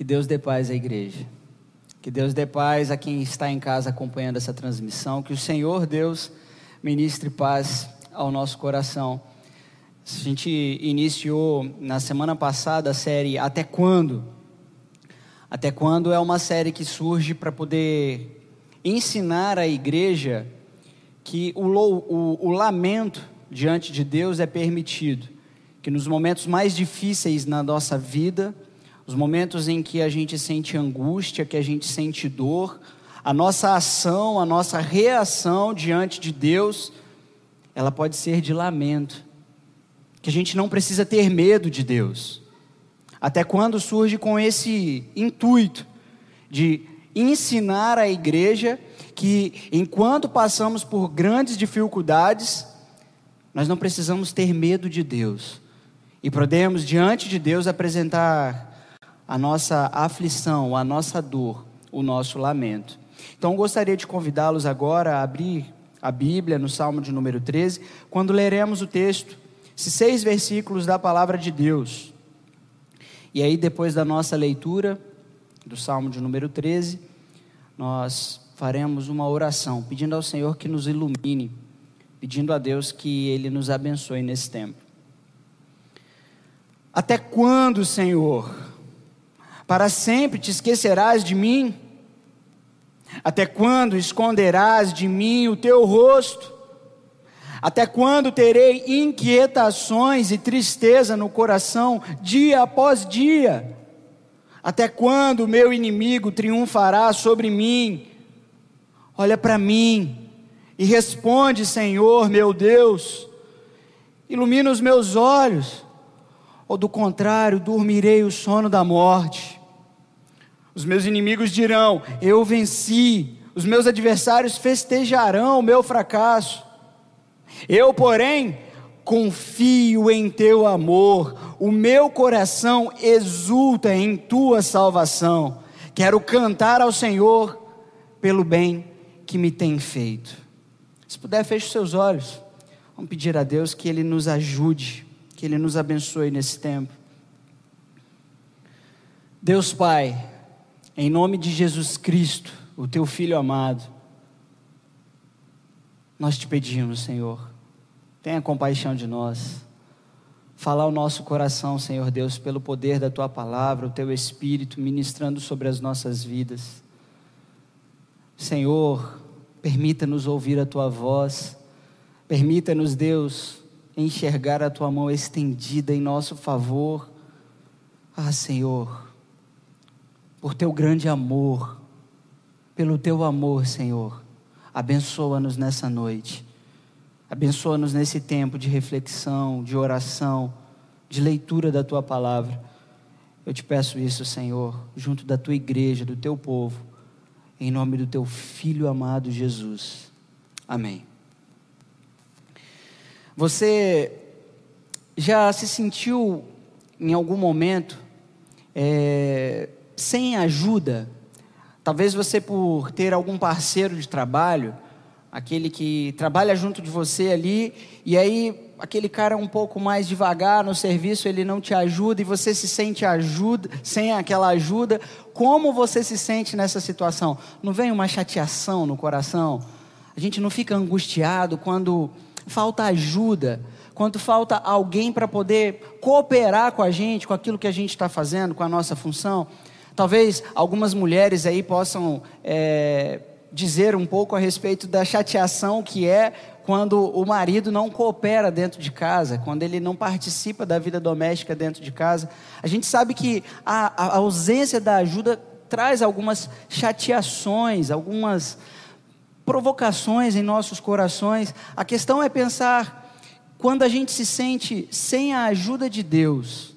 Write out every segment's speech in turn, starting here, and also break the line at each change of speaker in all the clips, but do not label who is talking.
Que Deus dê paz à igreja. Que Deus dê paz a quem está em casa acompanhando essa transmissão. Que o Senhor Deus ministre paz ao nosso coração. A gente iniciou na semana passada a série Até Quando? Até Quando é uma série que surge para poder ensinar a igreja que o, o, o lamento diante de Deus é permitido. Que nos momentos mais difíceis na nossa vida, os momentos em que a gente sente angústia, que a gente sente dor, a nossa ação, a nossa reação diante de Deus, ela pode ser de lamento. Que a gente não precisa ter medo de Deus. Até quando surge com esse intuito de ensinar a igreja que enquanto passamos por grandes dificuldades, nós não precisamos ter medo de Deus. E podemos diante de Deus apresentar a nossa aflição, a nossa dor, o nosso lamento. Então gostaria de convidá-los agora a abrir a Bíblia no Salmo de número 13, quando leremos o texto, esses seis versículos da palavra de Deus. E aí, depois da nossa leitura do Salmo de número 13, nós faremos uma oração, pedindo ao Senhor que nos ilumine, pedindo a Deus que Ele nos abençoe nesse tempo. Até quando, Senhor? Para sempre te esquecerás de mim? Até quando esconderás de mim o teu rosto? Até quando terei inquietações e tristeza no coração, dia após dia? Até quando o meu inimigo triunfará sobre mim? Olha para mim e responde, Senhor, meu Deus, ilumina os meus olhos, ou do contrário, dormirei o sono da morte. Os meus inimigos dirão: Eu venci. Os meus adversários festejarão o meu fracasso. Eu, porém, confio em teu amor. O meu coração exulta em tua salvação. Quero cantar ao Senhor pelo bem que me tem feito. Se puder, feche os seus olhos. Vamos pedir a Deus que Ele nos ajude, que Ele nos abençoe nesse tempo. Deus Pai, em nome de Jesus Cristo, o teu filho amado, nós te pedimos, Senhor, tenha compaixão de nós. Fala ao nosso coração, Senhor Deus, pelo poder da tua palavra, o teu espírito ministrando sobre as nossas vidas. Senhor, permita-nos ouvir a tua voz. Permita-nos, Deus, enxergar a tua mão estendida em nosso favor. Ah, Senhor, por teu grande amor, pelo teu amor, Senhor. Abençoa-nos nessa noite. Abençoa-nos nesse tempo de reflexão, de oração, de leitura da tua palavra. Eu te peço isso, Senhor, junto da tua igreja, do teu povo, em nome do teu filho amado Jesus. Amém. Você já se sentiu em algum momento é, sem ajuda, talvez você por ter algum parceiro de trabalho, aquele que trabalha junto de você ali, e aí aquele cara um pouco mais devagar no serviço, ele não te ajuda e você se sente ajuda, sem aquela ajuda, como você se sente nessa situação? Não vem uma chateação no coração? A gente não fica angustiado quando falta ajuda, quando falta alguém para poder cooperar com a gente, com aquilo que a gente está fazendo, com a nossa função? Talvez algumas mulheres aí possam é, dizer um pouco a respeito da chateação que é quando o marido não coopera dentro de casa, quando ele não participa da vida doméstica dentro de casa. A gente sabe que a, a ausência da ajuda traz algumas chateações, algumas provocações em nossos corações. A questão é pensar quando a gente se sente sem a ajuda de Deus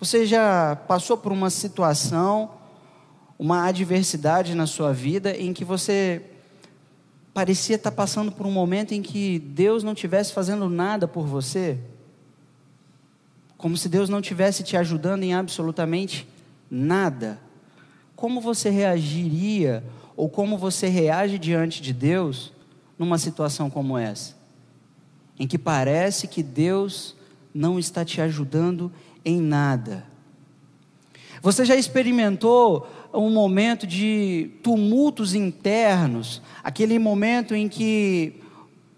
você já passou por uma situação, uma adversidade na sua vida em que você parecia estar passando por um momento em que Deus não estivesse fazendo nada por você? Como se Deus não estivesse te ajudando em absolutamente nada? Como você reagiria ou como você reage diante de Deus numa situação como essa? Em que parece que Deus não está te ajudando em nada. Você já experimentou um momento de tumultos internos, aquele momento em que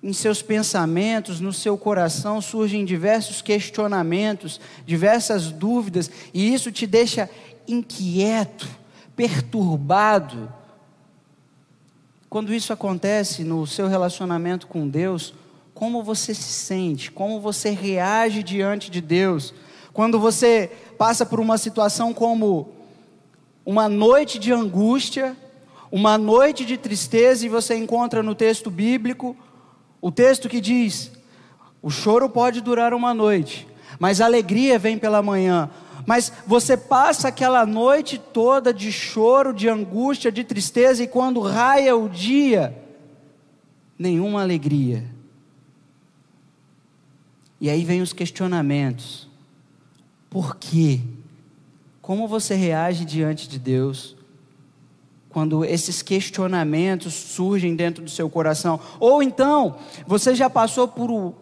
em seus pensamentos, no seu coração surgem diversos questionamentos, diversas dúvidas, e isso te deixa inquieto, perturbado. Quando isso acontece no seu relacionamento com Deus, como você se sente, como você reage diante de Deus? Quando você passa por uma situação como uma noite de angústia, uma noite de tristeza, e você encontra no texto bíblico o texto que diz: o choro pode durar uma noite, mas a alegria vem pela manhã. Mas você passa aquela noite toda de choro, de angústia, de tristeza, e quando raia o dia, nenhuma alegria. E aí vem os questionamentos. Por quê? Como você reage diante de Deus quando esses questionamentos surgem dentro do seu coração? Ou então, você já passou por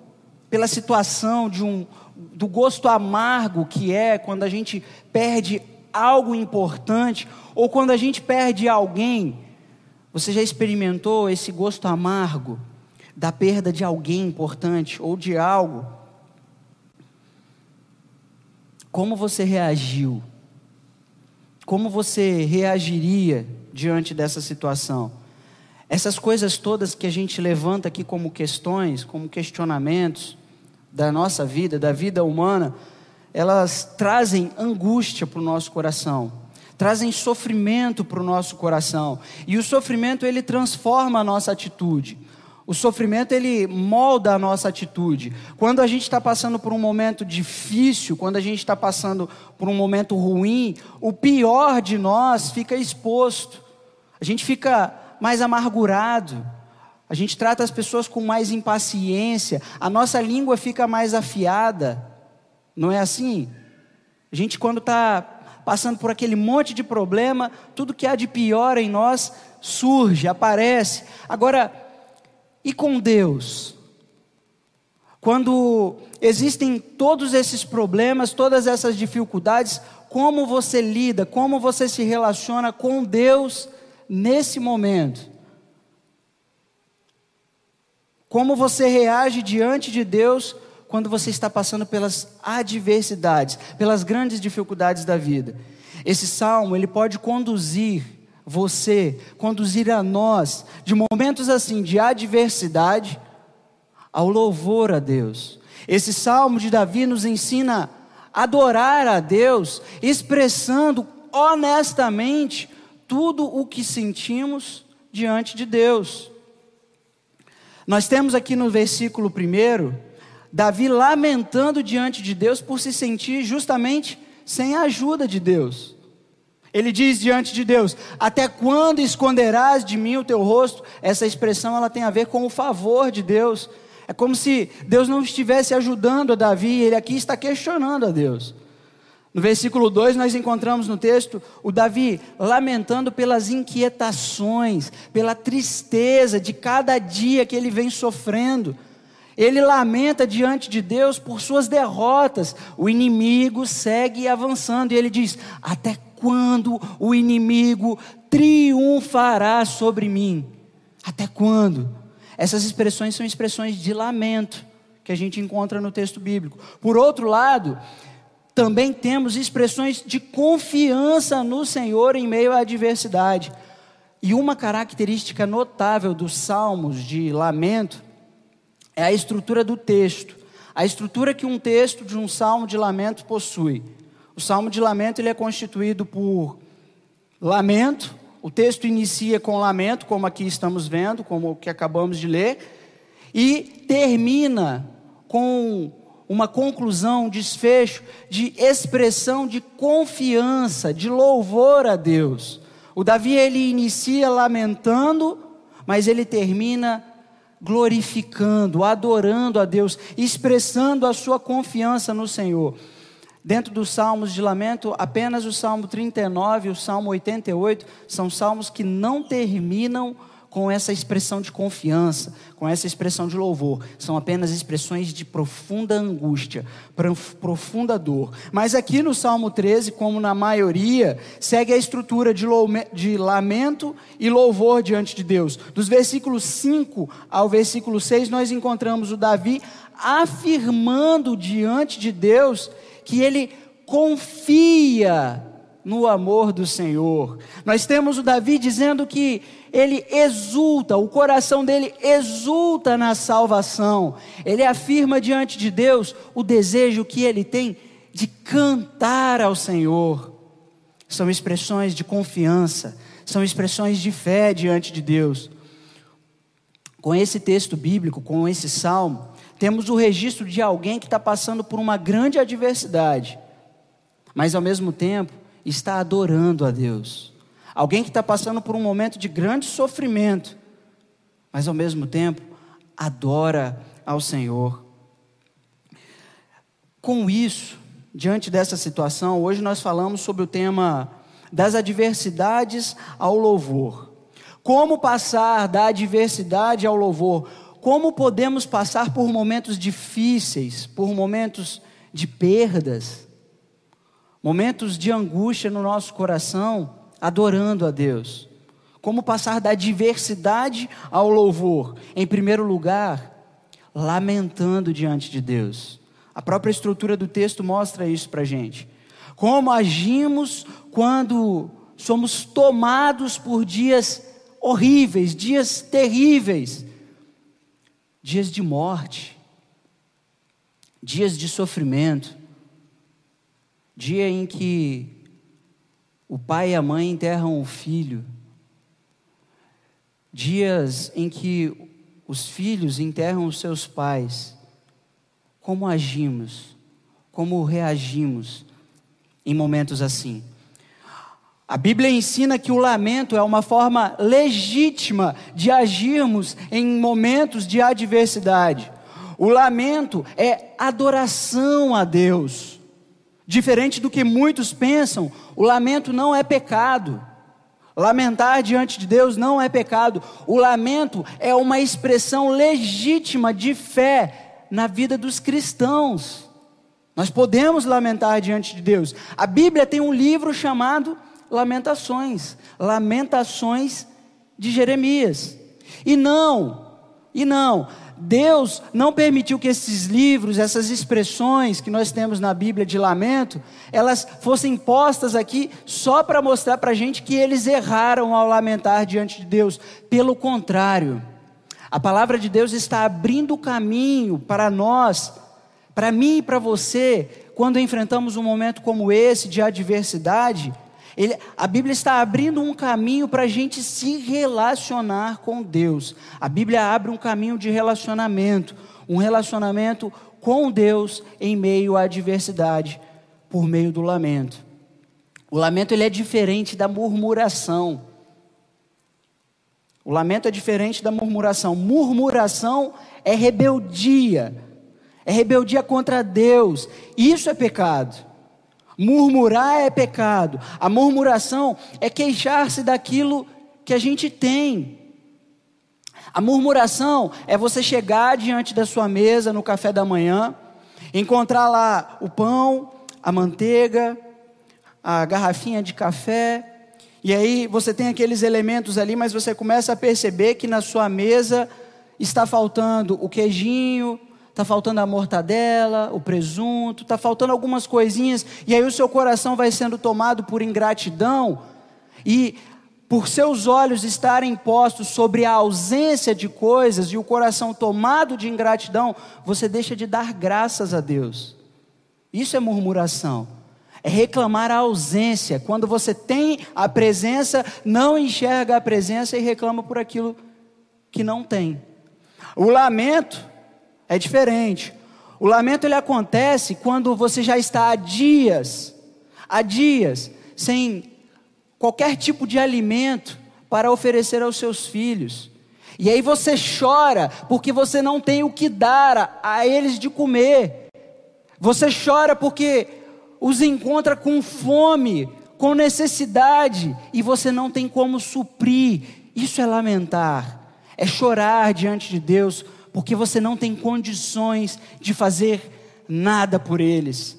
pela situação de um do gosto amargo que é quando a gente perde algo importante ou quando a gente perde alguém? Você já experimentou esse gosto amargo da perda de alguém importante ou de algo? Como você reagiu? Como você reagiria diante dessa situação? Essas coisas todas que a gente levanta aqui como questões, como questionamentos da nossa vida, da vida humana, elas trazem angústia para o nosso coração, trazem sofrimento para o nosso coração. E o sofrimento ele transforma a nossa atitude. O sofrimento ele molda a nossa atitude. Quando a gente está passando por um momento difícil, quando a gente está passando por um momento ruim, o pior de nós fica exposto. A gente fica mais amargurado. A gente trata as pessoas com mais impaciência. A nossa língua fica mais afiada. Não é assim? A gente, quando está passando por aquele monte de problema, tudo que há de pior em nós surge, aparece. Agora, e com Deus? Quando existem todos esses problemas, todas essas dificuldades, como você lida, como você se relaciona com Deus nesse momento? Como você reage diante de Deus quando você está passando pelas adversidades, pelas grandes dificuldades da vida? Esse salmo, ele pode conduzir você, conduzir a nós, de momentos assim, de adversidade, ao louvor a Deus. Esse salmo de Davi nos ensina a adorar a Deus, expressando honestamente tudo o que sentimos diante de Deus. Nós temos aqui no versículo 1, Davi lamentando diante de Deus por se sentir justamente sem a ajuda de Deus. Ele diz diante de Deus: Até quando esconderás de mim o teu rosto? Essa expressão ela tem a ver com o favor de Deus. É como se Deus não estivesse ajudando a Davi, ele aqui está questionando a Deus. No versículo 2, nós encontramos no texto o Davi lamentando pelas inquietações, pela tristeza de cada dia que ele vem sofrendo. Ele lamenta diante de Deus por suas derrotas. O inimigo segue avançando e ele diz: Até quando o inimigo triunfará sobre mim? Até quando? Essas expressões são expressões de lamento que a gente encontra no texto bíblico. Por outro lado, também temos expressões de confiança no Senhor em meio à adversidade. E uma característica notável dos salmos de lamento é a estrutura do texto. A estrutura que um texto de um salmo de lamento possui. O salmo de lamento ele é constituído por lamento, o texto inicia com lamento, como aqui estamos vendo, como o que acabamos de ler, e termina com uma conclusão, um desfecho de expressão de confiança, de louvor a Deus. O Davi ele inicia lamentando, mas ele termina glorificando, adorando a Deus, expressando a sua confiança no Senhor. Dentro dos salmos de lamento, apenas o salmo 39 e o salmo 88 são salmos que não terminam com essa expressão de confiança, com essa expressão de louvor. São apenas expressões de profunda angústia, profunda dor. Mas aqui no Salmo 13, como na maioria, segue a estrutura de, de lamento e louvor diante de Deus. Dos versículos 5 ao versículo 6, nós encontramos o Davi afirmando diante de Deus que ele confia no amor do Senhor. Nós temos o Davi dizendo que ele exulta, o coração dele exulta na salvação. Ele afirma diante de Deus o desejo que ele tem de cantar ao Senhor. São expressões de confiança, são expressões de fé diante de Deus. Com esse texto bíblico, com esse salmo, temos o registro de alguém que está passando por uma grande adversidade, mas ao mesmo tempo está adorando a Deus. Alguém que está passando por um momento de grande sofrimento, mas ao mesmo tempo adora ao Senhor. Com isso, diante dessa situação, hoje nós falamos sobre o tema das adversidades ao louvor. Como passar da adversidade ao louvor? Como podemos passar por momentos difíceis, por momentos de perdas, momentos de angústia no nosso coração, adorando a Deus. Como passar da diversidade ao louvor? Em primeiro lugar, lamentando diante de Deus. A própria estrutura do texto mostra isso para gente. Como agimos quando somos tomados por dias horríveis, dias terríveis, dias de morte, dias de sofrimento, dia em que o pai e a mãe enterram o filho. Dias em que os filhos enterram os seus pais. Como agimos? Como reagimos em momentos assim? A Bíblia ensina que o lamento é uma forma legítima de agirmos em momentos de adversidade. O lamento é adoração a Deus. Diferente do que muitos pensam, o lamento não é pecado. Lamentar diante de Deus não é pecado. O lamento é uma expressão legítima de fé na vida dos cristãos. Nós podemos lamentar diante de Deus. A Bíblia tem um livro chamado Lamentações Lamentações de Jeremias. E não, e não, Deus não permitiu que esses livros, essas expressões que nós temos na Bíblia de lamento, elas fossem postas aqui só para mostrar para a gente que eles erraram ao lamentar diante de Deus. Pelo contrário, a palavra de Deus está abrindo o caminho para nós, para mim e para você, quando enfrentamos um momento como esse de adversidade ele, a Bíblia está abrindo um caminho para a gente se relacionar com Deus. A Bíblia abre um caminho de relacionamento, um relacionamento com Deus em meio à adversidade, por meio do lamento. O lamento ele é diferente da murmuração. O lamento é diferente da murmuração. Murmuração é rebeldia. É rebeldia contra Deus. Isso é pecado. Murmurar é pecado. A murmuração é queixar-se daquilo que a gente tem. A murmuração é você chegar diante da sua mesa no café da manhã, encontrar lá o pão, a manteiga, a garrafinha de café, e aí você tem aqueles elementos ali, mas você começa a perceber que na sua mesa está faltando o queijinho, está faltando a mortadela, o presunto, está faltando algumas coisinhas, e aí o seu coração vai sendo tomado por ingratidão, e por seus olhos estarem postos sobre a ausência de coisas e o coração tomado de ingratidão, você deixa de dar graças a Deus. Isso é murmuração. É reclamar a ausência. Quando você tem a presença, não enxerga a presença e reclama por aquilo que não tem. O lamento é diferente. O lamento ele acontece quando você já está há dias, há dias, sem qualquer tipo de alimento para oferecer aos seus filhos. E aí você chora porque você não tem o que dar a, a eles de comer. Você chora porque os encontra com fome, com necessidade, e você não tem como suprir Isso é lamentar, é chorar diante de Deus, porque você não tem condições de fazer nada por eles.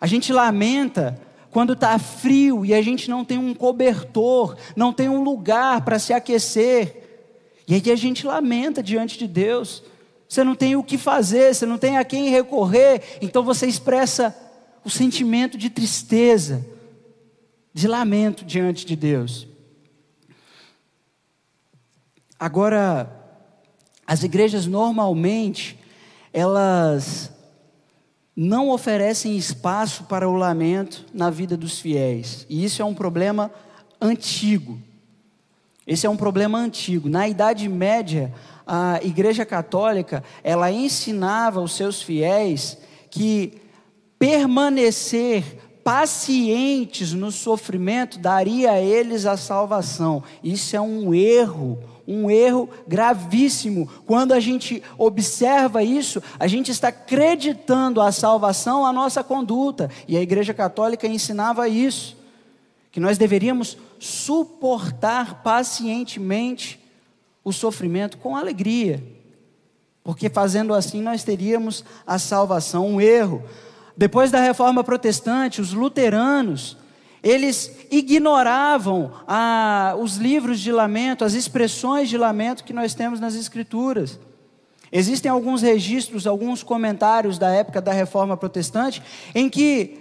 A gente lamenta quando está frio e a gente não tem um cobertor, não tem um lugar para se aquecer. E aí a gente lamenta diante de Deus. Você não tem o que fazer, você não tem a quem recorrer, então você expressa o sentimento de tristeza, de lamento diante de Deus. Agora, as igrejas normalmente, elas não oferecem espaço para o lamento na vida dos fiéis. E isso é um problema antigo. Esse é um problema antigo. Na Idade Média, a Igreja Católica, ela ensinava os seus fiéis que permanecer pacientes no sofrimento daria a eles a salvação. Isso é um erro um erro gravíssimo. Quando a gente observa isso, a gente está acreditando a salvação à nossa conduta. E a Igreja Católica ensinava isso, que nós deveríamos suportar pacientemente o sofrimento com alegria. Porque fazendo assim nós teríamos a salvação, um erro. Depois da reforma protestante, os luteranos eles ignoravam ah, os livros de lamento, as expressões de lamento que nós temos nas Escrituras. Existem alguns registros, alguns comentários da época da Reforma Protestante, em que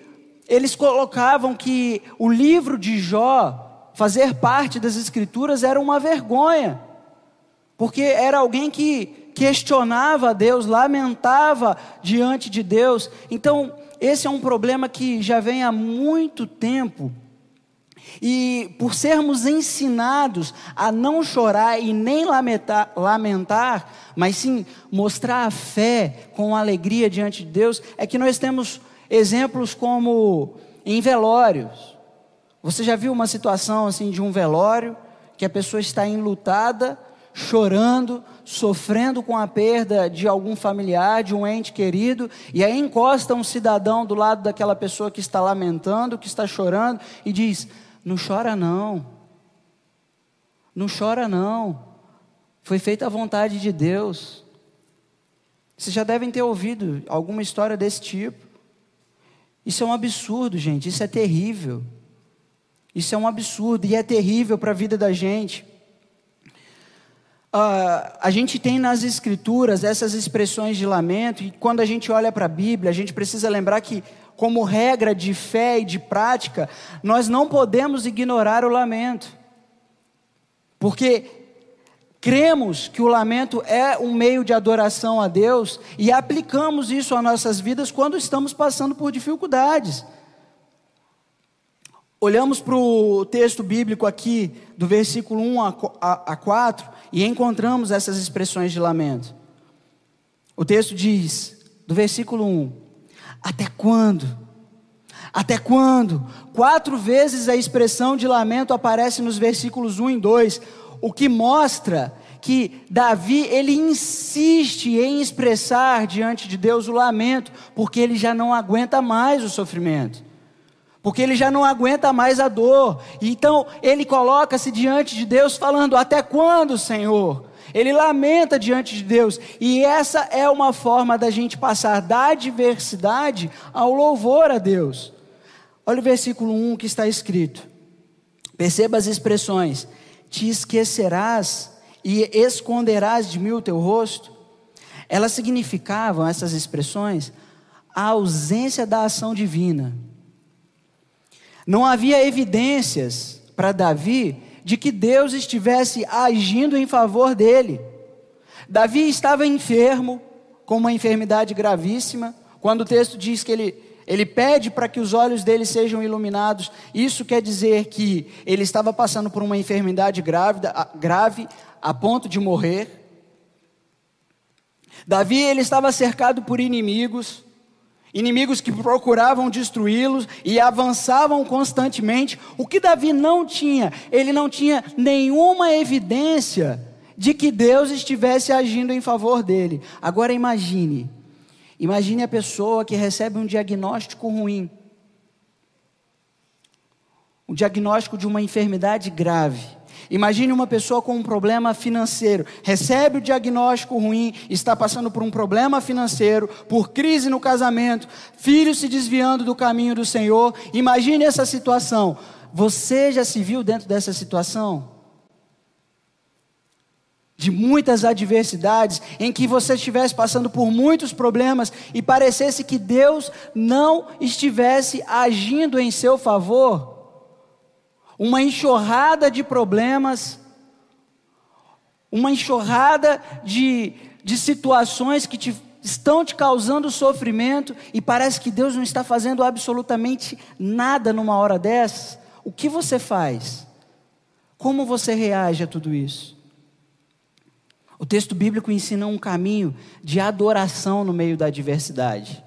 eles colocavam que o livro de Jó, fazer parte das Escrituras, era uma vergonha, porque era alguém que questionava a Deus, lamentava diante de Deus. Então, esse é um problema que já vem há muito tempo. E por sermos ensinados a não chorar e nem lamentar, lamentar, mas sim mostrar a fé com alegria diante de Deus, é que nós temos exemplos como em velórios. Você já viu uma situação assim de um velório que a pessoa está enlutada chorando, sofrendo com a perda de algum familiar, de um ente querido, e aí encosta um cidadão do lado daquela pessoa que está lamentando, que está chorando, e diz: Não chora não, não chora não, foi feita a vontade de Deus. Vocês já devem ter ouvido alguma história desse tipo. Isso é um absurdo, gente, isso é terrível. Isso é um absurdo e é terrível para a vida da gente uh, a gente tem nas Escrituras essas expressões de lamento, e quando a gente olha para a Bíblia, a gente precisa lembrar que, como regra de fé e de prática, nós não podemos ignorar o lamento, porque cremos que o lamento é um meio de adoração a Deus e aplicamos isso às nossas vidas quando estamos passando por dificuldades. Olhamos para o texto bíblico aqui, do versículo 1 a 4, e encontramos essas expressões de lamento. O texto diz, do versículo 1: Até quando? Até quando? Quatro vezes a expressão de lamento aparece nos versículos 1 e 2, o que mostra que Davi ele insiste em expressar diante de Deus o lamento, porque ele já não aguenta mais o sofrimento porque ele já não aguenta mais a dor. Então ele coloca-se diante de Deus falando: Até quando, Senhor? Ele lamenta diante de Deus, e essa é uma forma da gente passar da adversidade ao louvor a Deus. Olha o versículo 1 que está escrito. Perceba as expressões: Te esquecerás e esconderás de mim o teu rosto. Elas significavam, essas expressões, a ausência da ação divina não havia evidências para Davi de que Deus estivesse agindo em favor dele. Davi estava enfermo, com uma enfermidade gravíssima. Quando o texto diz que ele, ele pede para que os olhos dele sejam iluminados, isso quer dizer que ele estava passando por uma enfermidade grávida, grave, a ponto de morrer. Davi ele estava cercado por inimigos, inimigos que procuravam destruí-los e avançavam constantemente. O que Davi não tinha, ele não tinha nenhuma evidência de que Deus estivesse agindo em favor dele. Agora imagine, imagine a pessoa que recebe um diagnóstico ruim, um diagnóstico de uma enfermidade grave, Imagine uma pessoa com um problema financeiro, recebe o diagnóstico ruim, está passando por um problema financeiro, por crise no casamento, filho se desviando do caminho do Senhor. Imagine essa situação. Você já se viu dentro dessa situação? De muitas adversidades, em que você estivesse passando por muitos problemas e parecesse que Deus não estivesse agindo em seu favor? Uma enxurrada de problemas, uma enxurrada de, de situações que te, estão te causando sofrimento e parece que Deus não está fazendo absolutamente nada numa hora dessas, o que você faz? Como você reage a tudo isso? O texto bíblico ensina um caminho de adoração no meio da adversidade.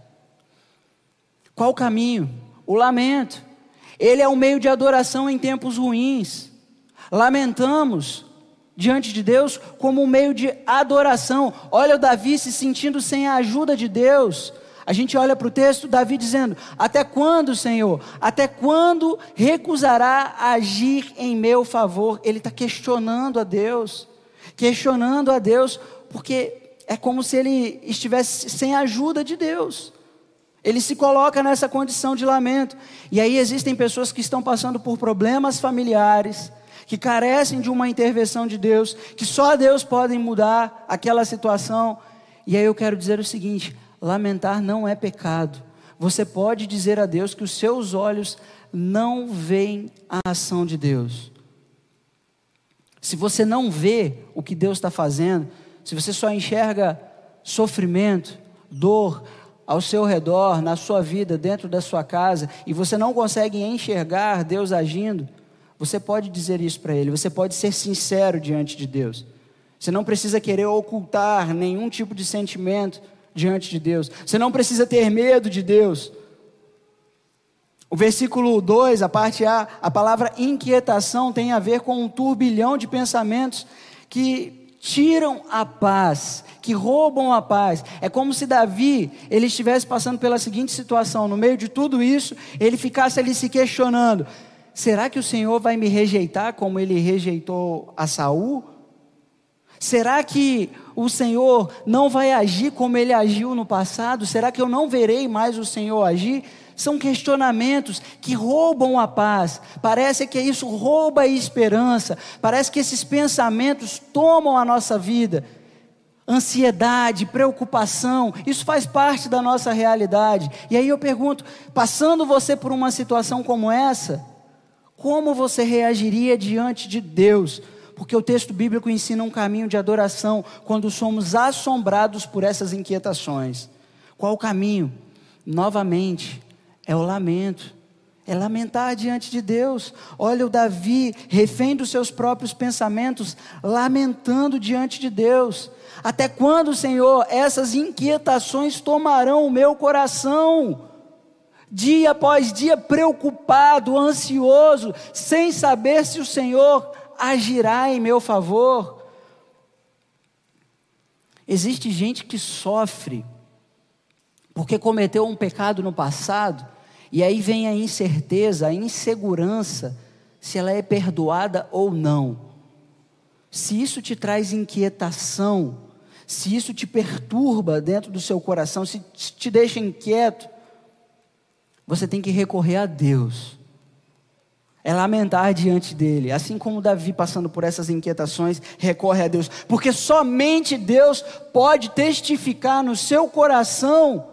Qual o caminho? O lamento. Ele é um meio de adoração em tempos ruins. Lamentamos diante de Deus como um meio de adoração. Olha o Davi se sentindo sem a ajuda de Deus. A gente olha para o texto, Davi dizendo: Até quando, Senhor? Até quando recusará agir em meu favor? Ele está questionando a Deus, questionando a Deus, porque é como se ele estivesse sem a ajuda de Deus. Ele se coloca nessa condição de lamento. E aí existem pessoas que estão passando por problemas familiares, que carecem de uma intervenção de Deus, que só Deus pode mudar aquela situação. E aí eu quero dizer o seguinte: lamentar não é pecado. Você pode dizer a Deus que os seus olhos não veem a ação de Deus. Se você não vê o que Deus está fazendo, se você só enxerga sofrimento, dor, ao seu redor, na sua vida, dentro da sua casa, e você não consegue enxergar Deus agindo, você pode dizer isso para Ele, você pode ser sincero diante de Deus. Você não precisa querer ocultar nenhum tipo de sentimento diante de Deus. Você não precisa ter medo de Deus. O versículo 2, a parte A, a palavra inquietação tem a ver com um turbilhão de pensamentos que tiram a paz, que roubam a paz. É como se Davi, ele estivesse passando pela seguinte situação, no meio de tudo isso, ele ficasse ali se questionando: será que o Senhor vai me rejeitar como ele rejeitou a Saul? Será que o Senhor não vai agir como ele agiu no passado? Será que eu não verei mais o Senhor agir? São questionamentos que roubam a paz. Parece que isso rouba a esperança. Parece que esses pensamentos tomam a nossa vida. Ansiedade, preocupação, isso faz parte da nossa realidade. E aí eu pergunto: passando você por uma situação como essa, como você reagiria diante de Deus? Porque o texto bíblico ensina um caminho de adoração quando somos assombrados por essas inquietações. Qual o caminho? Novamente, é o lamento. É lamentar diante de Deus. Olha o Davi, refém dos seus próprios pensamentos, lamentando diante de Deus. Até quando, Senhor, essas inquietações tomarão o meu coração? Dia após dia, preocupado, ansioso, sem saber se o Senhor agirá em meu favor. Existe gente que sofre porque cometeu um pecado no passado e aí vem a incerteza, a insegurança, se ela é perdoada ou não. Se isso te traz inquietação, se isso te perturba dentro do seu coração, se te deixa inquieto, você tem que recorrer a Deus. É lamentar diante dele, assim como Davi passando por essas inquietações, recorre a Deus, porque somente Deus pode testificar no seu coração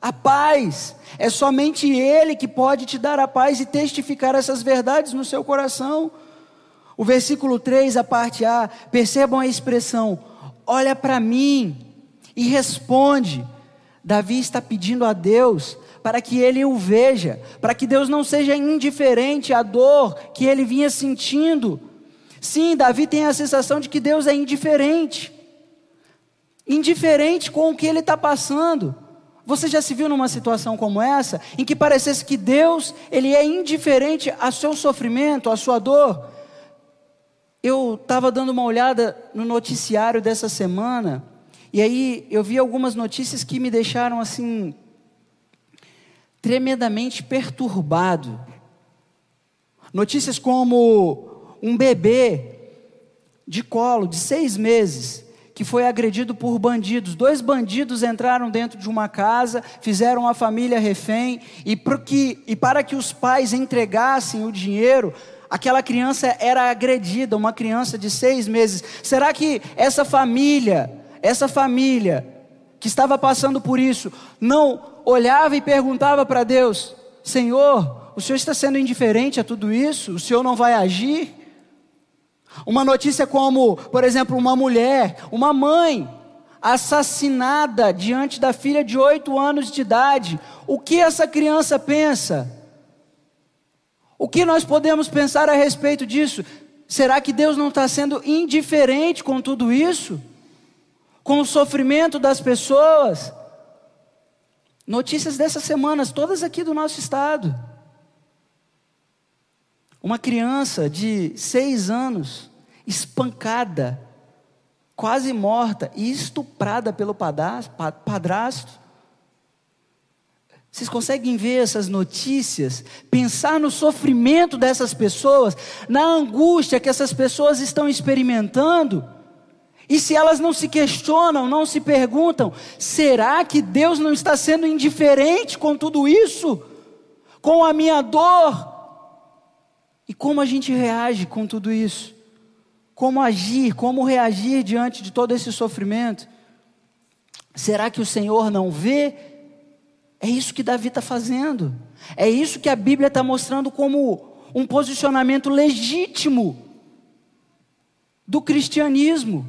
a paz. É somente Ele que pode te dar a paz e testificar essas verdades no seu coração. O versículo 3, a parte A, percebam a expressão: olha para mim e responde. Davi está pedindo a Deus para que ele o veja, para que Deus não seja indiferente à dor que ele vinha sentindo. Sim, Davi tem a sensação de que Deus é indiferente, indiferente com o que ele está passando. Você já se viu numa situação como essa, em que parecesse que Deus, ele é indiferente ao seu sofrimento, à sua dor? Eu estava dando uma olhada no noticiário dessa semana, e aí eu vi algumas notícias que me deixaram assim tremendamente perturbado. Notícias como um bebê de colo, de seis meses, que foi agredido por bandidos. Dois bandidos entraram dentro de uma casa, fizeram a família refém, e, e para que os pais entregassem o dinheiro, aquela criança era agredida, uma criança de seis meses. Será que essa família, essa família que estava passando por isso, não olhava e perguntava para Deus: Senhor, o Senhor está sendo indiferente a tudo isso? O Senhor não vai agir? Uma notícia como, por exemplo, uma mulher, uma mãe, assassinada diante da filha de oito anos de idade. O que essa criança pensa? O que nós podemos pensar a respeito disso? Será que Deus não está sendo indiferente com tudo isso? Com o sofrimento das pessoas? Notícias dessas semanas, todas aqui do nosso estado. Uma criança de seis anos, espancada, quase morta e estuprada pelo padrasto. Vocês conseguem ver essas notícias? Pensar no sofrimento dessas pessoas, na angústia que essas pessoas estão experimentando? E se elas não se questionam, não se perguntam, será que Deus não está sendo indiferente com tudo isso? Com a minha dor? E como a gente reage com tudo isso? Como agir, como reagir diante de todo esse sofrimento? Será que o Senhor não vê? É isso que Davi está fazendo. É isso que a Bíblia está mostrando como um posicionamento legítimo do cristianismo,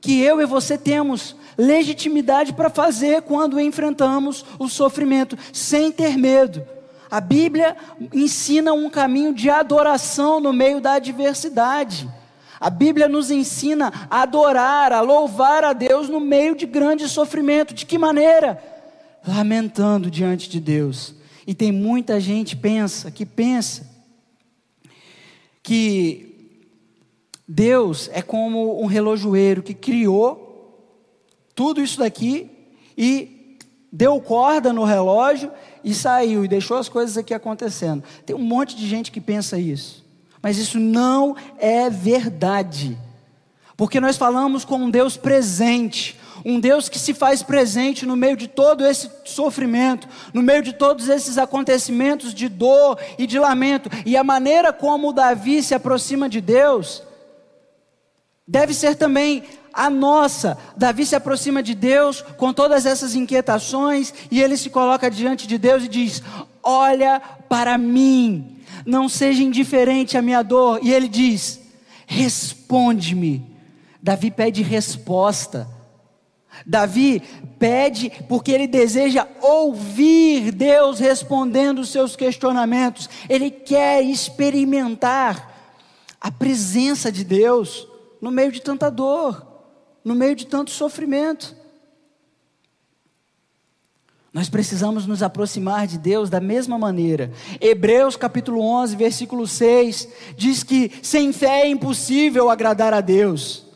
que eu e você temos legitimidade para fazer quando enfrentamos o sofrimento, sem ter medo. A Bíblia ensina um caminho de adoração no meio da adversidade. A Bíblia nos ensina a adorar, a louvar a Deus no meio de grande sofrimento. De que maneira? Lamentando diante de Deus. E tem muita gente pensa, que pensa que Deus é como um relojoeiro que criou tudo isso daqui e deu corda no relógio e saiu e deixou as coisas aqui acontecendo. Tem um monte de gente que pensa isso, mas isso não é verdade, porque nós falamos com um Deus presente, um Deus que se faz presente no meio de todo esse sofrimento, no meio de todos esses acontecimentos de dor e de lamento, e a maneira como Davi se aproxima de Deus, deve ser também a nossa. Davi se aproxima de Deus com todas essas inquietações e ele se coloca diante de Deus e diz: Olha para mim, não seja indiferente à minha dor. E ele diz: Responde-me. Davi pede resposta. Davi pede porque ele deseja ouvir Deus respondendo os seus questionamentos. Ele quer experimentar a presença de Deus no meio de tanta dor no meio de tanto sofrimento. Nós precisamos nos aproximar de Deus da mesma maneira. Hebreus capítulo 11, versículo 6 diz que sem fé é impossível agradar a Deus.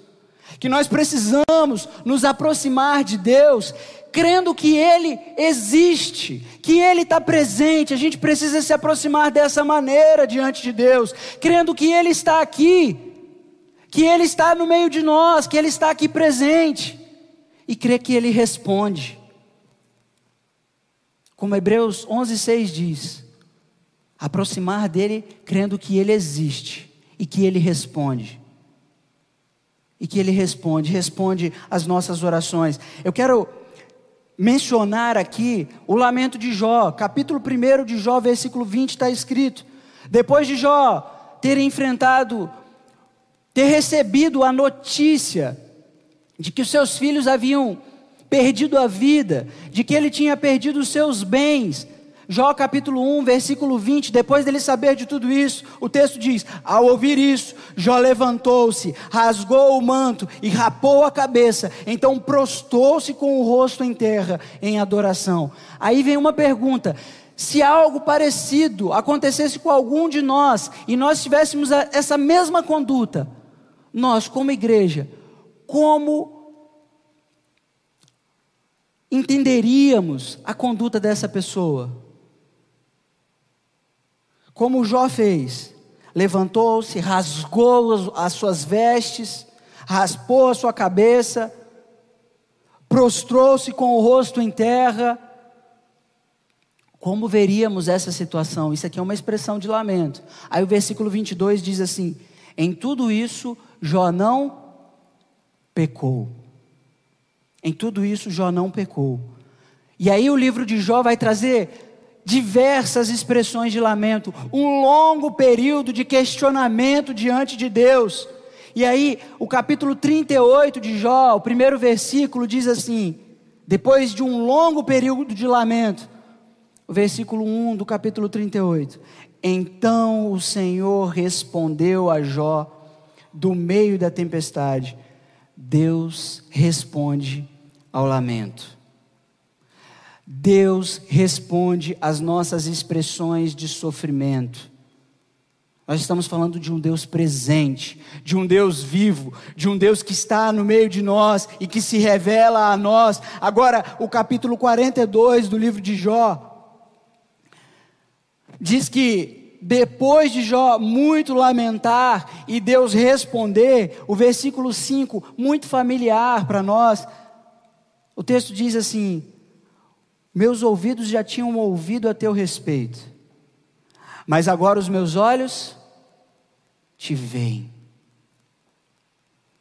Que nós precisamos nos aproximar de Deus crendo que Ele existe, que Ele está presente. A gente precisa se aproximar dessa maneira diante de Deus, crendo que Ele está aqui, que Ele está no meio de nós, que Ele está aqui presente, e crer que Ele responde. Como Hebreus 11,6 diz: aproximar dele crendo que Ele existe e que Ele responde. E que Ele responde, responde às nossas orações. Eu quero mencionar aqui o lamento de Jó, capítulo 1 de Jó, versículo 20, está escrito: depois de Jó ter enfrentado ter recebido a notícia de que os seus filhos haviam perdido a vida, de que ele tinha perdido os seus bens. Jó capítulo 1, versículo 20, depois dele saber de tudo isso, o texto diz: Ao ouvir isso, Jó levantou-se, rasgou o manto e rapou a cabeça, então prostou-se com o rosto em terra em adoração. Aí vem uma pergunta: se algo parecido acontecesse com algum de nós e nós tivéssemos essa mesma conduta, nós, como igreja, como entenderíamos a conduta dessa pessoa? Como Jó fez, levantou-se, rasgou as suas vestes, raspou a sua cabeça, prostrou-se com o rosto em terra. Como veríamos essa situação? Isso aqui é uma expressão de lamento. Aí o versículo 22 diz assim: Em tudo isso, Jó não pecou. Em tudo isso, Jó não pecou. E aí o livro de Jó vai trazer diversas expressões de lamento, um longo período de questionamento diante de Deus. E aí, o capítulo 38 de Jó, o primeiro versículo diz assim: depois de um longo período de lamento, o versículo 1 do capítulo 38. Então o Senhor respondeu a Jó do meio da tempestade. Deus responde ao lamento. Deus responde às nossas expressões de sofrimento. Nós estamos falando de um Deus presente, de um Deus vivo, de um Deus que está no meio de nós e que se revela a nós. Agora, o capítulo 42 do livro de Jó diz que depois de Jó muito lamentar e Deus responder, o versículo 5, muito familiar para nós, o texto diz assim: meus ouvidos já tinham ouvido a teu respeito, mas agora os meus olhos te veem.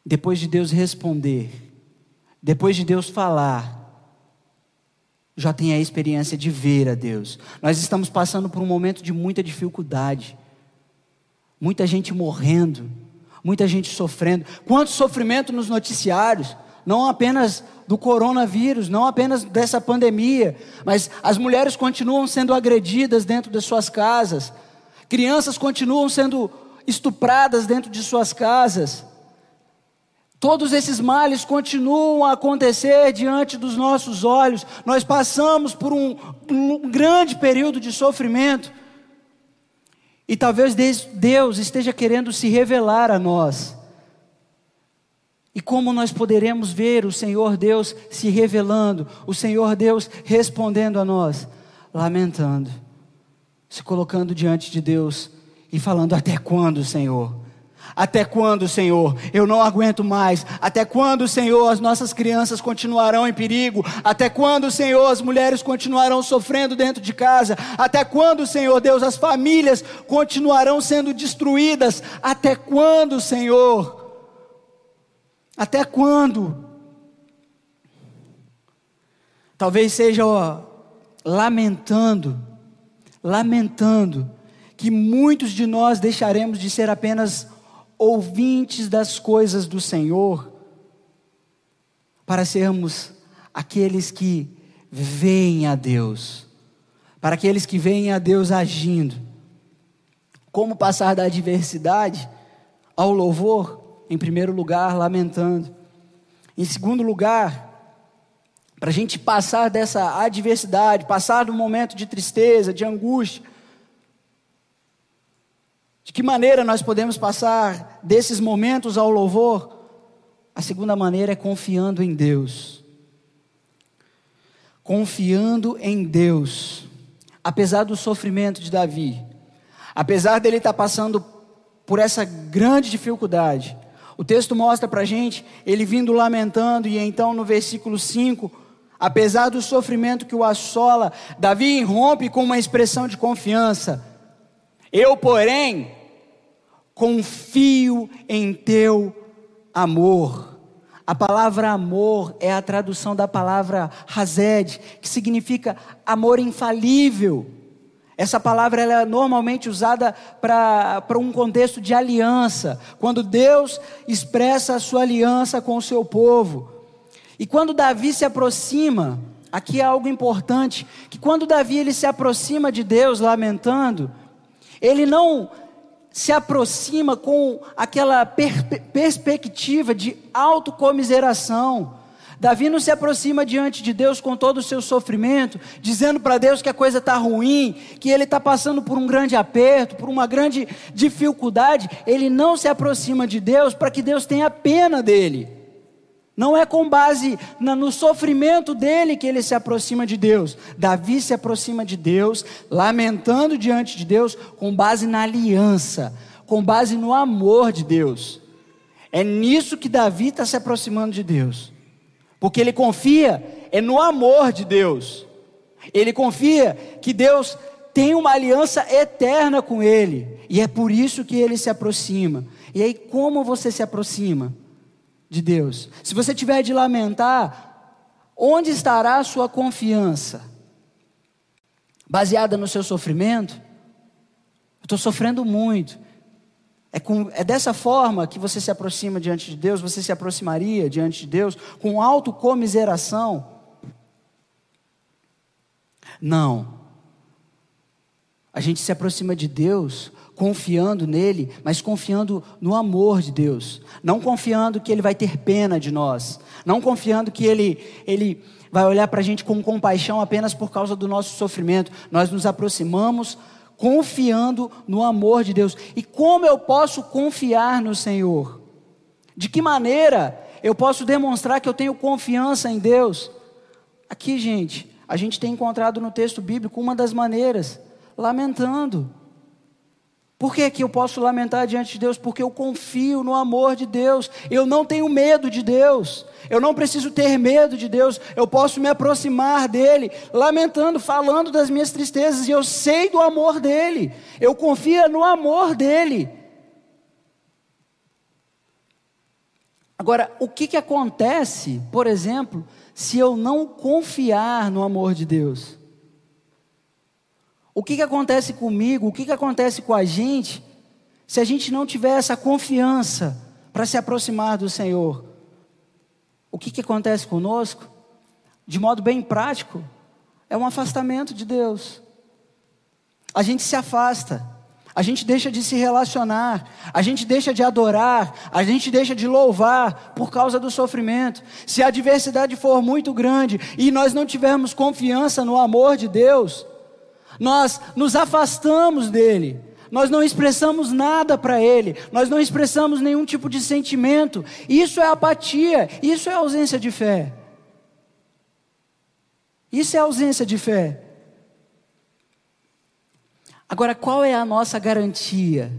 Depois de Deus responder, depois de Deus falar, já tem a experiência de ver a Deus. Nós estamos passando por um momento de muita dificuldade, muita gente morrendo, muita gente sofrendo. Quanto sofrimento nos noticiários, não apenas do coronavírus, não apenas dessa pandemia, mas as mulheres continuam sendo agredidas dentro de suas casas, crianças continuam sendo estupradas dentro de suas casas. Todos esses males continuam a acontecer diante dos nossos olhos. Nós passamos por um, um grande período de sofrimento. E talvez Deus esteja querendo se revelar a nós. E como nós poderemos ver o Senhor Deus se revelando, o Senhor Deus respondendo a nós? Lamentando, se colocando diante de Deus e falando: Até quando, Senhor? Até quando, Senhor? Eu não aguento mais. Até quando, Senhor, as nossas crianças continuarão em perigo? Até quando, Senhor, as mulheres continuarão sofrendo dentro de casa? Até quando, Senhor Deus, as famílias continuarão sendo destruídas? Até quando, Senhor? Até quando? Talvez seja ó, lamentando, lamentando, que muitos de nós deixaremos de ser apenas ouvintes das coisas do Senhor, para sermos aqueles que veem a Deus, para aqueles que veem a Deus agindo. Como passar da adversidade ao louvor? Em primeiro lugar, lamentando. Em segundo lugar, para a gente passar dessa adversidade, passar do momento de tristeza, de angústia, de que maneira nós podemos passar desses momentos ao louvor? A segunda maneira é confiando em Deus. Confiando em Deus. Apesar do sofrimento de Davi, apesar dele estar passando por essa grande dificuldade, o texto mostra para a gente ele vindo lamentando, e então no versículo 5, apesar do sofrimento que o assola, Davi irrompe com uma expressão de confiança. Eu, porém, confio em teu amor. A palavra amor é a tradução da palavra hazed, que significa amor infalível. Essa palavra ela é normalmente usada para um contexto de aliança, quando Deus expressa a sua aliança com o seu povo. E quando Davi se aproxima, aqui é algo importante, que quando Davi ele se aproxima de Deus lamentando, ele não se aproxima com aquela per perspectiva de autocomiseração, Davi não se aproxima diante de Deus com todo o seu sofrimento, dizendo para Deus que a coisa está ruim, que ele está passando por um grande aperto, por uma grande dificuldade. Ele não se aproxima de Deus para que Deus tenha pena dele. Não é com base no sofrimento dele que ele se aproxima de Deus. Davi se aproxima de Deus, lamentando diante de Deus, com base na aliança, com base no amor de Deus. É nisso que Davi está se aproximando de Deus. Porque ele confia é no amor de Deus. Ele confia que Deus tem uma aliança eterna com ele. E é por isso que ele se aproxima. E aí, como você se aproxima de Deus? Se você tiver de lamentar, onde estará a sua confiança? Baseada no seu sofrimento? Eu estou sofrendo muito. É, com, é dessa forma que você se aproxima diante de Deus, você se aproximaria diante de Deus com autocomiseração? Não. A gente se aproxima de Deus confiando nele, mas confiando no amor de Deus, não confiando que ele vai ter pena de nós, não confiando que ele, ele vai olhar para a gente com compaixão apenas por causa do nosso sofrimento. Nós nos aproximamos confiando no amor de Deus. E como eu posso confiar no Senhor? De que maneira eu posso demonstrar que eu tenho confiança em Deus? Aqui, gente, a gente tem encontrado no texto bíblico uma das maneiras, lamentando. Por que, que eu posso lamentar diante de Deus? Porque eu confio no amor de Deus. Eu não tenho medo de Deus. Eu não preciso ter medo de Deus. Eu posso me aproximar dEle, lamentando, falando das minhas tristezas. E eu sei do amor dEle. Eu confio no amor dEle. Agora, o que, que acontece, por exemplo, se eu não confiar no amor de Deus? O que, que acontece comigo, o que, que acontece com a gente, se a gente não tiver essa confiança para se aproximar do Senhor? O que, que acontece conosco? De modo bem prático, é um afastamento de Deus. A gente se afasta, a gente deixa de se relacionar, a gente deixa de adorar, a gente deixa de louvar por causa do sofrimento. Se a adversidade for muito grande e nós não tivermos confiança no amor de Deus, nós nos afastamos dele, nós não expressamos nada para ele, nós não expressamos nenhum tipo de sentimento. Isso é apatia, isso é ausência de fé. Isso é ausência de fé. Agora, qual é a nossa garantia?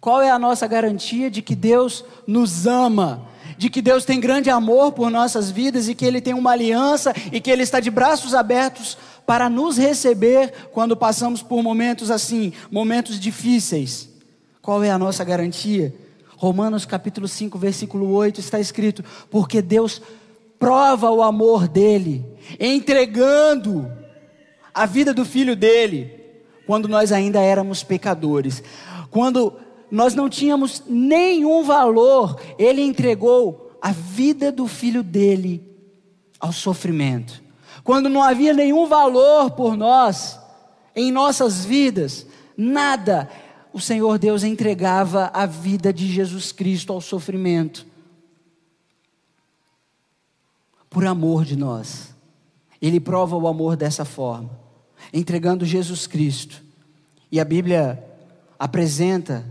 Qual é a nossa garantia de que Deus nos ama? De que Deus tem grande amor por nossas vidas e que Ele tem uma aliança e que Ele está de braços abertos para nos receber quando passamos por momentos assim, momentos difíceis. Qual é a nossa garantia? Romanos capítulo 5, versículo 8 está escrito: Porque Deus prova o amor dele, entregando a vida do filho dele, quando nós ainda éramos pecadores, quando nós não tínhamos nenhum valor, ele entregou a vida do filho dele ao sofrimento quando não havia nenhum valor por nós, em nossas vidas, nada, o Senhor Deus entregava a vida de Jesus Cristo ao sofrimento, por amor de nós. Ele prova o amor dessa forma, entregando Jesus Cristo. E a Bíblia apresenta,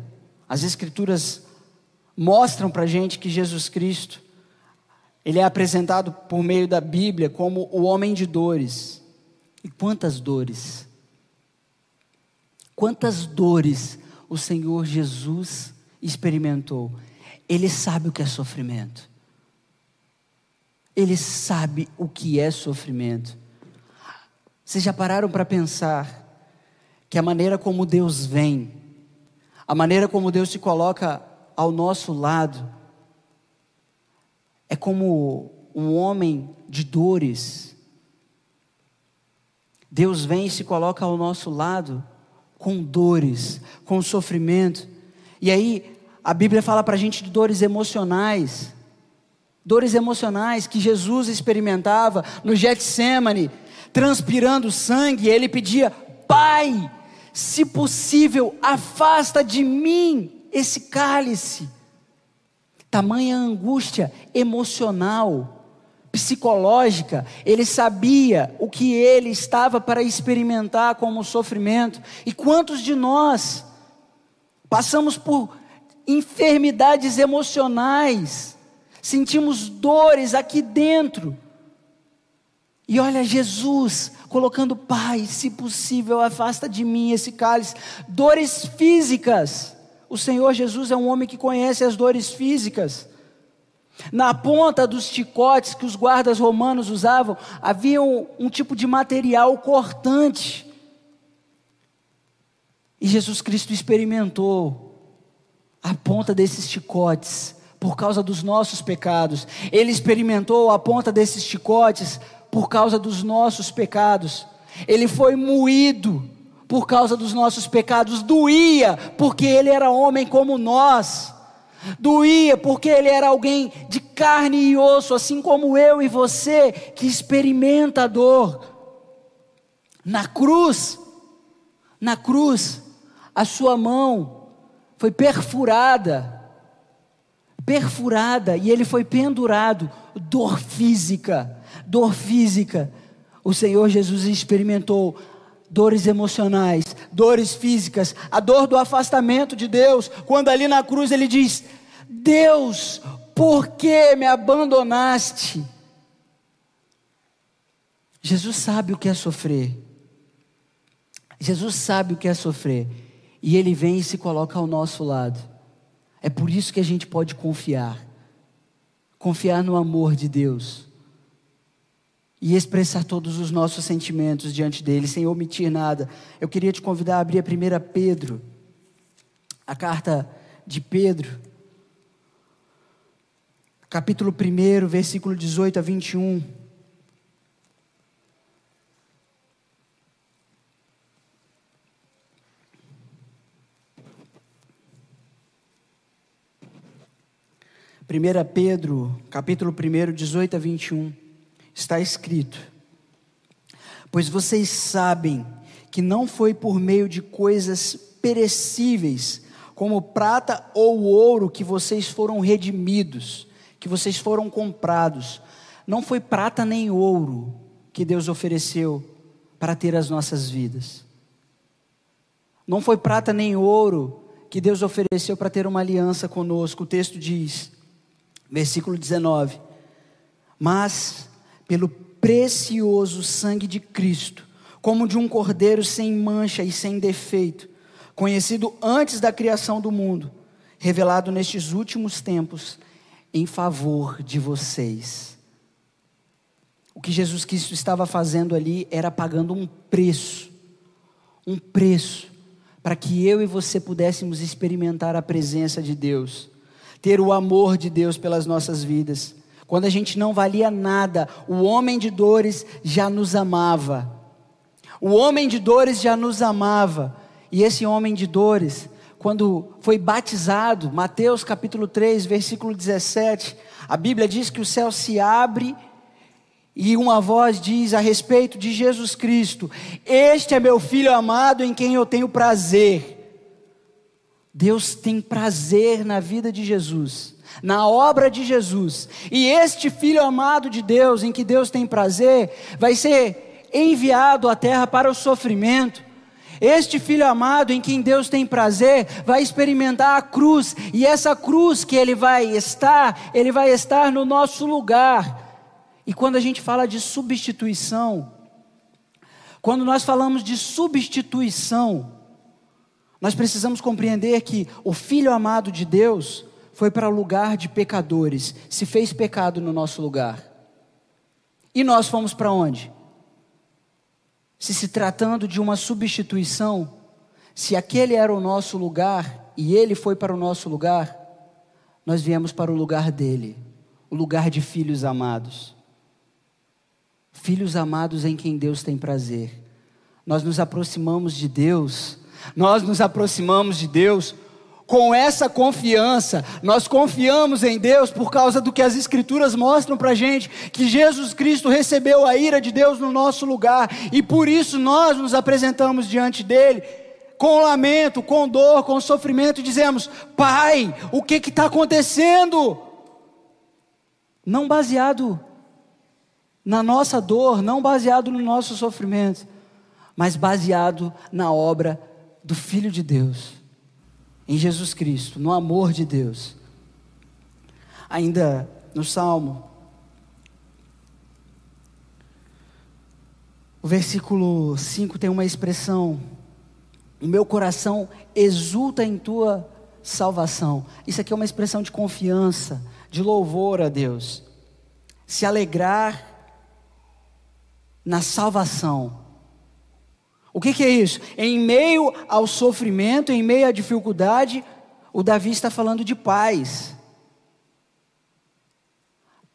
as Escrituras mostram para a gente que Jesus Cristo ele é apresentado por meio da Bíblia como o homem de dores. E quantas dores! Quantas dores o Senhor Jesus experimentou. Ele sabe o que é sofrimento. Ele sabe o que é sofrimento. Vocês já pararam para pensar que a maneira como Deus vem, a maneira como Deus se coloca ao nosso lado, é como um homem de dores. Deus vem e se coloca ao nosso lado com dores, com sofrimento. E aí a Bíblia fala para a gente de dores emocionais. Dores emocionais que Jesus experimentava no Getsemane, transpirando sangue, ele pedia: Pai, se possível, afasta de mim esse cálice tamanha angústia emocional, psicológica, ele sabia o que ele estava para experimentar como sofrimento. E quantos de nós passamos por enfermidades emocionais, sentimos dores aqui dentro. E olha Jesus colocando, Pai, se possível, afasta de mim esse cálice. Dores físicas, O Senhor Jesus é um homem que conhece as dores físicas. Na ponta dos chicotes que os guardas romanos usavam, havia um, um tipo de material cortante. E Jesus Cristo experimentou a ponta desses chicotes por causa dos nossos pecados. Ele experimentou a ponta desses chicotes por causa dos nossos pecados. Ele foi moído por causa dos nossos pecados. Doía porque ele era homem como nós. Doía porque ele era alguém de carne e osso, assim como eu e você, que experimenta a dor. Na cruz, na cruz, a sua mão foi perfurada, perfurada, e ele foi pendurado. Dor física, dor física. O Senhor Jesus experimentou dores emocionais, dores físicas, a dor do afastamento de Deus, quando ali na cruz ele diz: Deus, por que me abandonaste? Jesus sabe o que é sofrer. Jesus sabe o que é sofrer. E Ele vem e se coloca ao nosso lado. É por isso que a gente pode confiar. Confiar no amor de Deus. E expressar todos os nossos sentimentos diante dele, sem omitir nada. Eu queria te convidar a abrir a 1 Pedro, a carta de Pedro capítulo 1, versículo 18 a 21. Primeira Pedro, capítulo 1, 18 a 21, está escrito: Pois vocês sabem que não foi por meio de coisas perecíveis, como prata ou ouro, que vocês foram redimidos que vocês foram comprados. Não foi prata nem ouro que Deus ofereceu para ter as nossas vidas. Não foi prata nem ouro que Deus ofereceu para ter uma aliança conosco. O texto diz, versículo 19: Mas pelo precioso sangue de Cristo, como de um cordeiro sem mancha e sem defeito, conhecido antes da criação do mundo, revelado nestes últimos tempos em favor de vocês. O que Jesus Cristo estava fazendo ali era pagando um preço, um preço, para que eu e você pudéssemos experimentar a presença de Deus, ter o amor de Deus pelas nossas vidas. Quando a gente não valia nada, o homem de dores já nos amava. O homem de dores já nos amava. E esse homem de dores quando foi batizado, Mateus capítulo 3, versículo 17, a Bíblia diz que o céu se abre e uma voz diz a respeito de Jesus Cristo: Este é meu filho amado em quem eu tenho prazer. Deus tem prazer na vida de Jesus, na obra de Jesus. E este filho amado de Deus, em que Deus tem prazer, vai ser enviado à terra para o sofrimento este filho amado em quem Deus tem prazer vai experimentar a cruz, e essa cruz que ele vai estar, ele vai estar no nosso lugar. E quando a gente fala de substituição, quando nós falamos de substituição, nós precisamos compreender que o filho amado de Deus foi para o lugar de pecadores, se fez pecado no nosso lugar. E nós fomos para onde? se se tratando de uma substituição, se aquele era o nosso lugar e ele foi para o nosso lugar, nós viemos para o lugar dele, o lugar de filhos amados. Filhos amados em quem Deus tem prazer. Nós nos aproximamos de Deus, nós nos aproximamos de Deus com essa confiança, nós confiamos em Deus por causa do que as Escrituras mostram para a gente, que Jesus Cristo recebeu a ira de Deus no nosso lugar, e por isso nós nos apresentamos diante dEle, com lamento, com dor, com sofrimento, e dizemos: Pai, o que está acontecendo? Não baseado na nossa dor, não baseado no nosso sofrimento, mas baseado na obra do Filho de Deus em Jesus Cristo, no amor de Deus. Ainda no Salmo, o versículo 5 tem uma expressão: O meu coração exulta em tua salvação. Isso aqui é uma expressão de confiança, de louvor a Deus. Se alegrar na salvação. O que, que é isso? Em meio ao sofrimento, em meio à dificuldade, o Davi está falando de paz.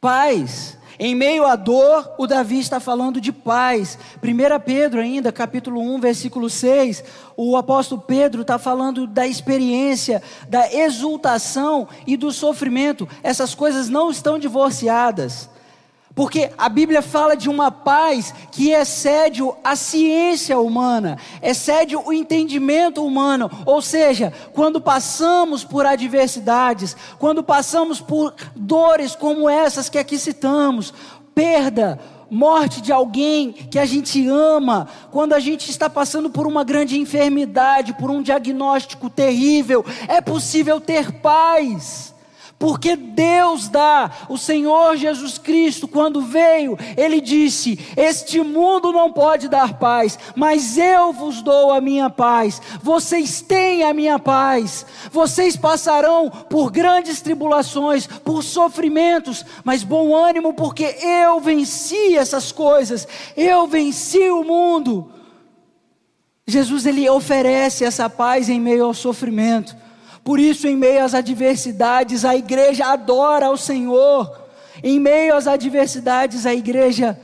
Paz. Em meio à dor, o Davi está falando de paz. 1 Pedro, ainda, capítulo 1, versículo 6, o apóstolo Pedro está falando da experiência, da exultação e do sofrimento. Essas coisas não estão divorciadas. Porque a Bíblia fala de uma paz que excede a ciência humana, excede o entendimento humano. Ou seja, quando passamos por adversidades, quando passamos por dores como essas que aqui citamos, perda, morte de alguém que a gente ama, quando a gente está passando por uma grande enfermidade, por um diagnóstico terrível, é possível ter paz porque Deus dá. O Senhor Jesus Cristo, quando veio, ele disse: Este mundo não pode dar paz, mas eu vos dou a minha paz. Vocês têm a minha paz. Vocês passarão por grandes tribulações, por sofrimentos, mas bom ânimo, porque eu venci essas coisas. Eu venci o mundo. Jesus ele oferece essa paz em meio ao sofrimento. Por isso, em meio às adversidades, a igreja adora ao Senhor. Em meio às adversidades, a igreja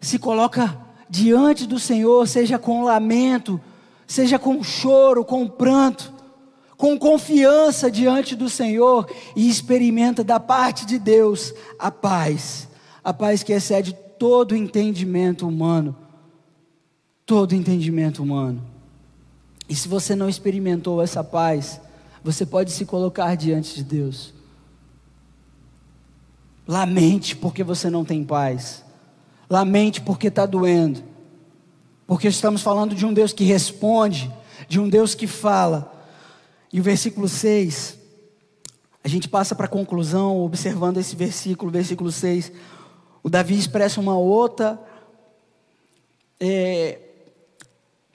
se coloca diante do Senhor, seja com lamento, seja com choro, com pranto, com confiança diante do Senhor e experimenta da parte de Deus a paz, a paz que excede todo entendimento humano. Todo entendimento humano. E se você não experimentou essa paz, você pode se colocar diante de Deus. Lamente porque você não tem paz. Lamente porque está doendo. Porque estamos falando de um Deus que responde, de um Deus que fala. E o versículo 6, a gente passa para a conclusão, observando esse versículo, versículo 6. O Davi expressa uma outra é,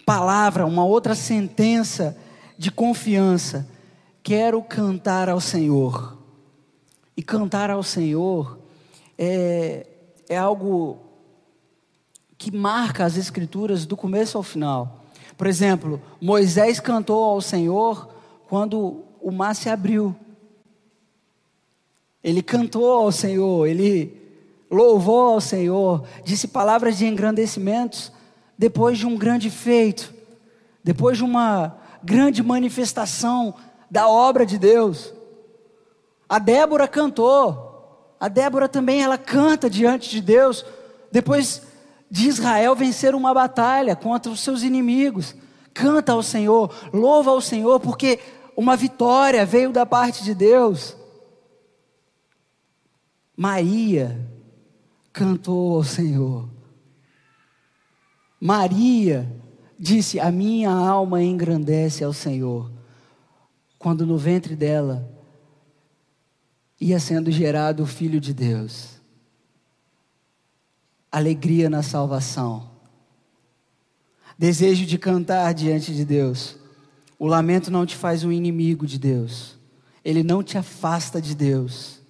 palavra, uma outra sentença de confiança quero cantar ao Senhor. E cantar ao Senhor é, é algo que marca as Escrituras do começo ao final. Por exemplo, Moisés cantou ao Senhor quando o mar se abriu. Ele cantou ao Senhor, ele louvou ao Senhor, disse palavras de engrandecimentos depois de um grande feito, depois de uma grande manifestação da obra de Deus. A Débora cantou. A Débora também ela canta diante de Deus depois de Israel vencer uma batalha contra os seus inimigos. Canta ao Senhor, louva ao Senhor, porque uma vitória veio da parte de Deus. Maria cantou ao Senhor. Maria disse: A minha alma engrandece ao Senhor quando no ventre dela ia sendo gerado o Filho de Deus. Alegria na salvação. Desejo de cantar diante de Deus. O lamento não te faz um inimigo de Deus. Ele não te afasta de Deus.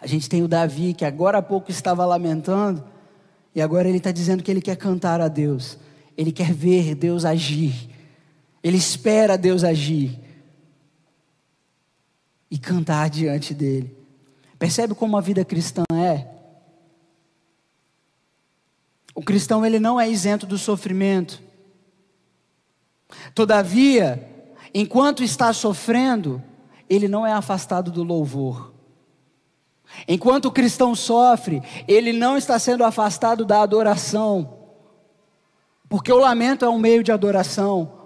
A gente tem o Davi, que agora há pouco estava lamentando, e agora ele está dizendo que ele quer cantar a Deus. Ele quer ver Deus agir. Ele espera Deus agir e cantar diante dele. Percebe como a vida cristã é? O cristão ele não é isento do sofrimento. Todavia, enquanto está sofrendo, ele não é afastado do louvor. Enquanto o cristão sofre, ele não está sendo afastado da adoração. Porque o lamento é um meio de adoração.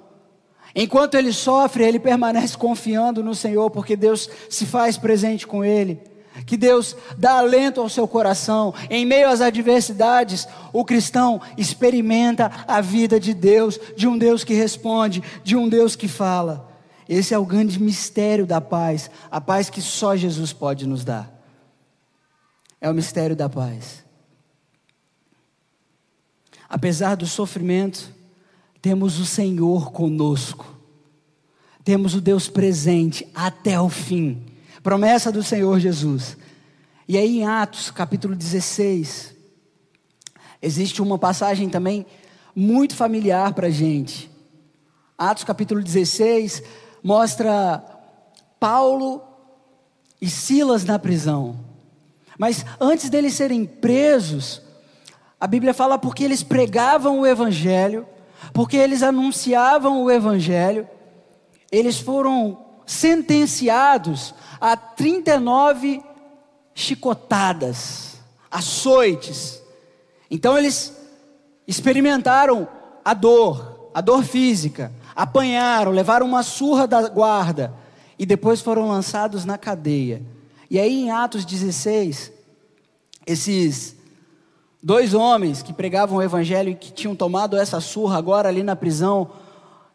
Enquanto ele sofre, ele permanece confiando no Senhor, porque Deus se faz presente com ele. Que Deus dá alento ao seu coração. Em meio às adversidades, o cristão experimenta a vida de Deus, de um Deus que responde, de um Deus que fala. Esse é o grande mistério da paz, a paz que só Jesus pode nos dar. É o mistério da paz. Apesar do sofrimento, temos o Senhor conosco. temos o Deus presente até o fim. Promessa do Senhor Jesus. E aí em Atos, capítulo 16, existe uma passagem também muito familiar para a gente. Atos capítulo 16 mostra Paulo e Silas na prisão. Mas antes deles serem presos, a Bíblia fala porque eles pregavam o Evangelho, porque eles anunciavam o Evangelho, eles foram sentenciados a 39 chicotadas, açoites. Então eles experimentaram a dor, a dor física, apanharam, levaram uma surra da guarda e depois foram lançados na cadeia. E aí em Atos 16, esses dois homens que pregavam o evangelho e que tinham tomado essa surra agora ali na prisão,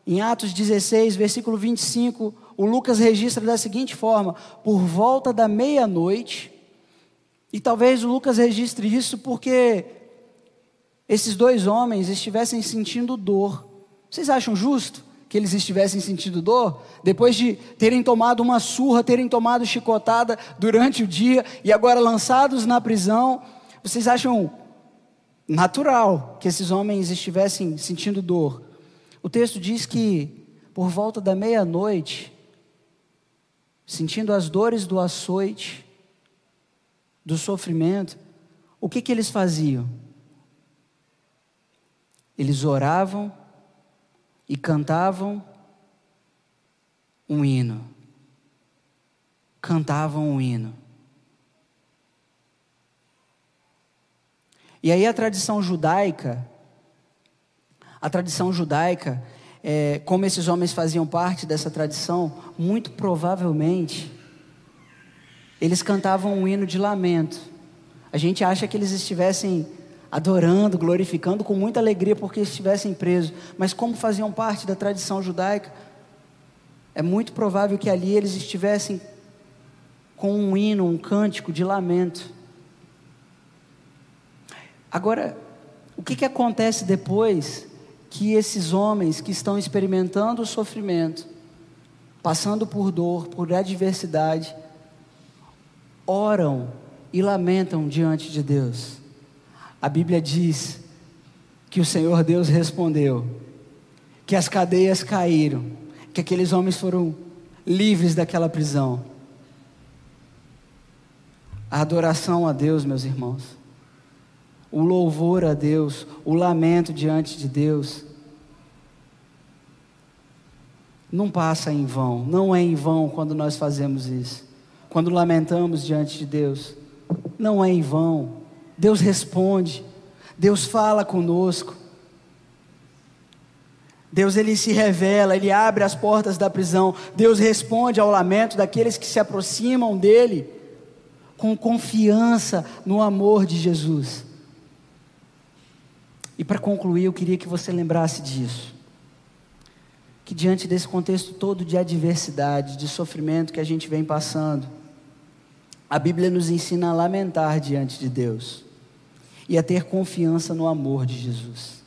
em Atos 16, versículo 25, o Lucas registra da seguinte forma: por volta da meia-noite, e talvez o Lucas registre isso porque esses dois homens estivessem sentindo dor. Vocês acham justo que eles estivessem sentindo dor? Depois de terem tomado uma surra, terem tomado chicotada durante o dia e agora lançados na prisão, vocês acham natural que esses homens estivessem sentindo dor? O texto diz que por volta da meia-noite, sentindo as dores do açoite, do sofrimento, o que, que eles faziam? Eles oravam e cantavam um hino. Cantavam um hino. E aí a tradição judaica, a tradição judaica, é, como esses homens faziam parte dessa tradição, muito provavelmente eles cantavam um hino de lamento. A gente acha que eles estivessem adorando, glorificando com muita alegria porque estivessem presos, mas como faziam parte da tradição judaica, é muito provável que ali eles estivessem com um hino, um cântico de lamento. Agora, o que, que acontece depois que esses homens que estão experimentando o sofrimento, passando por dor, por adversidade, oram e lamentam diante de Deus. A Bíblia diz que o Senhor Deus respondeu, que as cadeias caíram, que aqueles homens foram livres daquela prisão. A adoração a Deus, meus irmãos, o louvor a Deus, o lamento diante de Deus, não passa em vão, não é em vão quando nós fazemos isso quando lamentamos diante de Deus, não é em vão. Deus responde, Deus fala conosco. Deus ele se revela, ele abre as portas da prisão. Deus responde ao lamento daqueles que se aproximam dele com confiança no amor de Jesus. E para concluir, eu queria que você lembrasse disso. Que diante desse contexto todo de adversidade, de sofrimento que a gente vem passando, a Bíblia nos ensina a lamentar diante de Deus e a ter confiança no amor de Jesus.